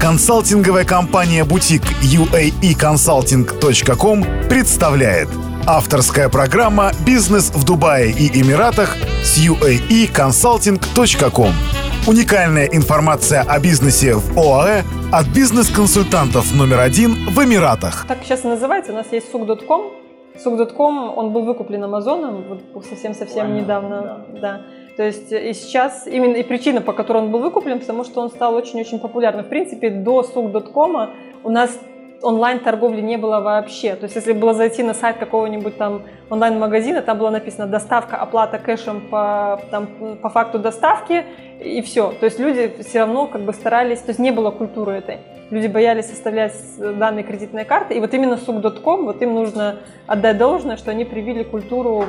Консалтинговая компания «Бутик» uaeconsulting.com представляет Авторская программа «Бизнес в Дубае и Эмиратах» с uaeconsulting.com Уникальная информация о бизнесе в ОАЭ от бизнес-консультантов номер один в Эмиратах. Так сейчас и называется. У нас есть сук.ком. Сук.ком, он был выкуплен Амазоном вот совсем-совсем недавно. Да. да. То есть и сейчас именно и причина, по которой он был выкуплен, потому что он стал очень-очень популярным. В принципе, до сук.ком у нас онлайн-торговли не было вообще. То есть если было зайти на сайт какого-нибудь там онлайн-магазина, там было написано доставка, оплата кэшем по, там, по факту доставки и все. То есть люди все равно как бы старались, то есть не было культуры этой. Люди боялись оставлять данные кредитной карты. И вот именно сук.ком, вот им нужно отдать должное, что они привили культуру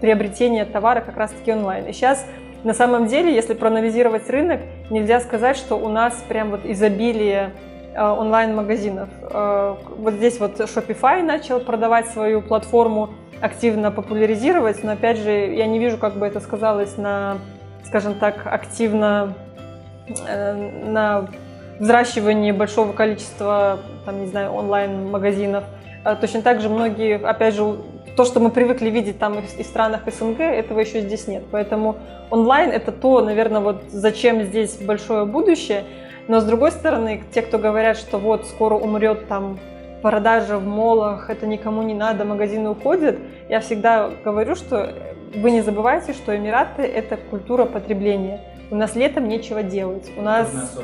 приобретения товара как раз-таки онлайн. И сейчас на самом деле, если проанализировать рынок, нельзя сказать, что у нас прям вот изобилие Э, онлайн-магазинов. Э, вот здесь вот Shopify начал продавать свою платформу, активно популяризировать, но опять же я не вижу, как бы это сказалось на, скажем так, активно э, на взращивании большого количества, там, не знаю, онлайн-магазинов. Точно так же многие, опять же, то, что мы привыкли видеть там и в странах СНГ, этого еще здесь нет. Поэтому онлайн это то, наверное, вот зачем здесь большое будущее. Но с другой стороны, те, кто говорят, что вот скоро умрет там продажа в молах, это никому не надо, магазины уходят, я всегда говорю, что вы не забывайте, что Эмираты – это культура потребления. У нас летом нечего делать. У нас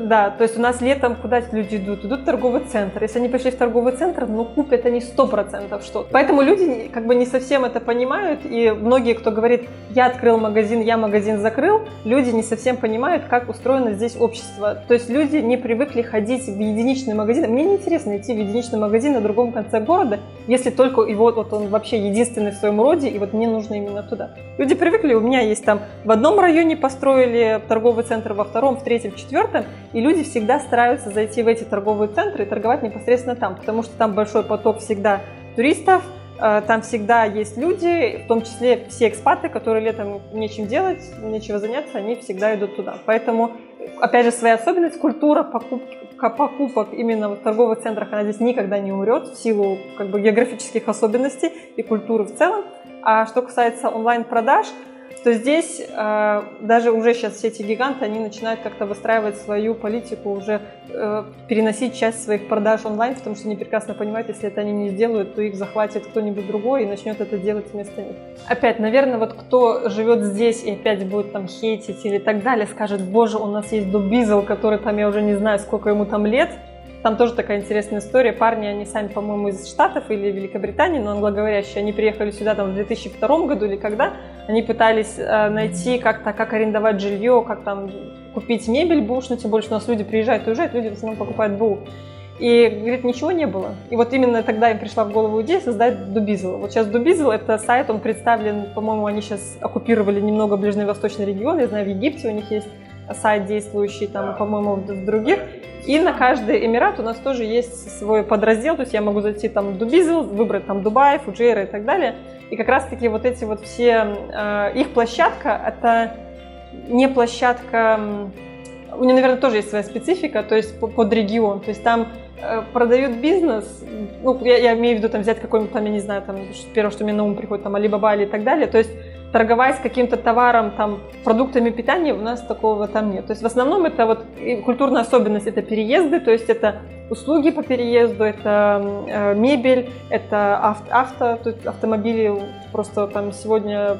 да, то есть у нас летом куда люди идут? Идут в торговый центр. Если они пришли в торговый центр, ну купят они сто процентов что-то. Поэтому люди как бы не совсем это понимают, и многие, кто говорит, я открыл магазин, я магазин закрыл, люди не совсем понимают, как устроено здесь общество. То есть люди не привыкли ходить в единичный магазин. Мне не интересно идти в единичный магазин на другом конце города, если только вот, вот он вообще единственный в своем роде, и вот мне нужно именно туда. Люди привыкли, у меня есть там в одном районе построили торговый центр, во втором, в третьем, в четвертом, и люди всегда стараются зайти в эти торговые центры и торговать непосредственно там, потому что там большой поток всегда туристов, э, там всегда есть люди, в том числе все экспаты, которые летом нечем делать, нечего заняться, они всегда идут туда. Поэтому, опять же, своя особенность, культура покупки, покупок именно в торговых центрах, она здесь никогда не умрет в силу как бы, географических особенностей и культуры в целом. А что касается онлайн-продаж, то здесь э, даже уже сейчас все эти гиганты, они начинают как-то выстраивать свою политику, уже э, переносить часть своих продаж онлайн, потому что они прекрасно понимают, если это они не сделают, то их захватит кто-нибудь другой и начнет это делать вместо них. Опять, наверное, вот кто живет здесь и опять будет там хейтить или так далее, скажет, боже, у нас есть Дубизел, который там, я уже не знаю, сколько ему там лет, там тоже такая интересная история. Парни, они сами, по-моему, из Штатов или Великобритании, но англоговорящие. Они приехали сюда там в 2002 году или когда. Они пытались э, найти как-то, как арендовать жилье, как там купить мебель бушную, тем что у нас люди приезжают и уезжают, люди в основном покупают бу. И, говорит, ничего не было. И вот именно тогда им пришла в голову идея создать Дубизл. Вот сейчас Дубизл — это сайт, он представлен, по-моему, они сейчас оккупировали немного ближневосточный регион. Я знаю, в Египте у них есть сайт действующий, там, по-моему, в других. И на каждый Эмират у нас тоже есть свой подраздел, то есть я могу зайти там в Дубизл, выбрать там Дубай, Фуджейра и так далее. И как раз-таки вот эти вот все, э, их площадка, это не площадка, у нее, наверное, тоже есть своя специфика, то есть под регион, то есть там э, продают бизнес, ну, я, я имею в виду там взять какой-нибудь там, я не знаю, там, первое, что мне на ум приходит, там, Alibaba или так далее, то есть торговать каким-то товаром, там, продуктами питания, у нас такого там нет. То есть в основном это вот культурная особенность, это переезды, то есть это услуги по переезду, это э, мебель, это авто, авто то есть автомобили просто там сегодня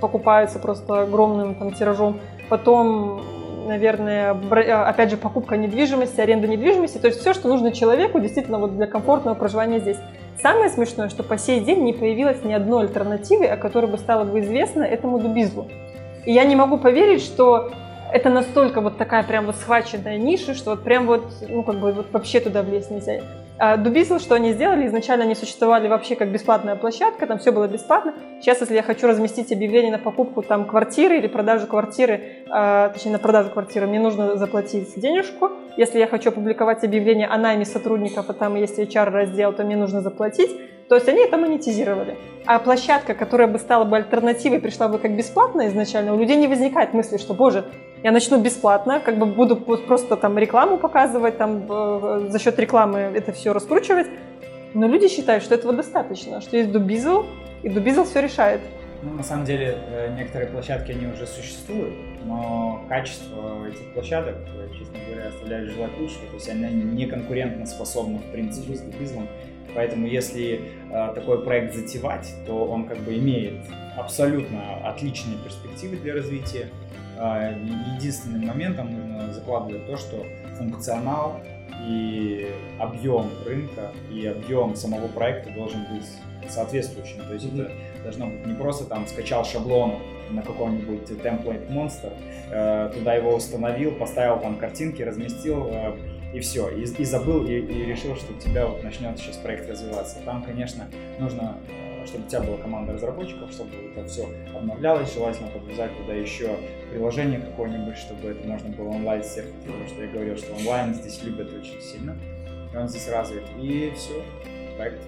покупаются просто огромным там тиражом. Потом наверное, э, опять же, покупка недвижимости, аренда недвижимости, то есть все, что нужно человеку действительно вот для комфортного проживания здесь. Самое смешное, что по сей день не появилось ни одной альтернативы, о которой бы стало бы известно этому дубизлу. И я не могу поверить, что это настолько вот такая прям вот схваченная ниша, что вот прям вот, ну как бы вот вообще туда влезть нельзя. А Дубисл, что они сделали, изначально они существовали вообще как бесплатная площадка, там все было бесплатно. Сейчас, если я хочу разместить объявление на покупку там квартиры или продажу квартиры, э, точнее на продажу квартиры, мне нужно заплатить денежку. Если я хочу опубликовать объявление о найме сотрудников, а там есть HR-раздел, то мне нужно заплатить. То есть они это монетизировали. А площадка, которая бы стала бы альтернативой, пришла бы как бесплатная изначально, у людей не возникает мысли, что, боже, я начну бесплатно, как бы буду просто там рекламу показывать, там э, за счет рекламы это все раскручивать. Но люди считают, что этого достаточно, что есть Дубизл, и Дубизл все решает. Ну, на самом деле, э, некоторые площадки, они уже существуют, но качество этих площадок, э, честно говоря, оставляет желать лучшего. То есть они не конкурентно способны, в принципе, с Дубизлом. Поэтому если э, такой проект затевать, то он как бы имеет абсолютно отличные перспективы для развития. Э, единственным моментом нужно закладывать то, что функционал и объем рынка и объем самого проекта должен быть соответствующим. То есть это должно быть не просто там скачал шаблон на какой-нибудь template monster, э, туда его установил, поставил там картинки, разместил э, и все, и, и забыл, и, и решил, что у тебя вот начнет сейчас проект развиваться. Там, конечно, нужно э, чтобы у тебя была команда разработчиков, чтобы это все обновлялось, желательно подвязать туда еще приложение какое-нибудь, чтобы это можно было онлайн серфить, потому что я говорил, что онлайн здесь любят очень сильно, и он здесь развит, и все, проект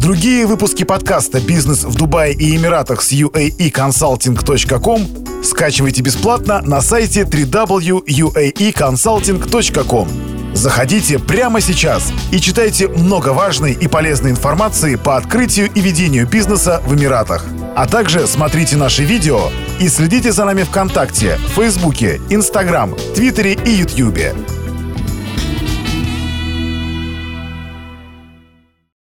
Другие выпуски подкаста «Бизнес в Дубае и Эмиратах» с uaeconsulting.com скачивайте бесплатно на сайте www.uaeconsulting.com. Заходите прямо сейчас и читайте много важной и полезной информации по открытию и ведению бизнеса в Эмиратах. А также смотрите наши видео и следите за нами ВКонтакте, Фейсбуке, Инстаграм, Твиттере и Ютьюбе.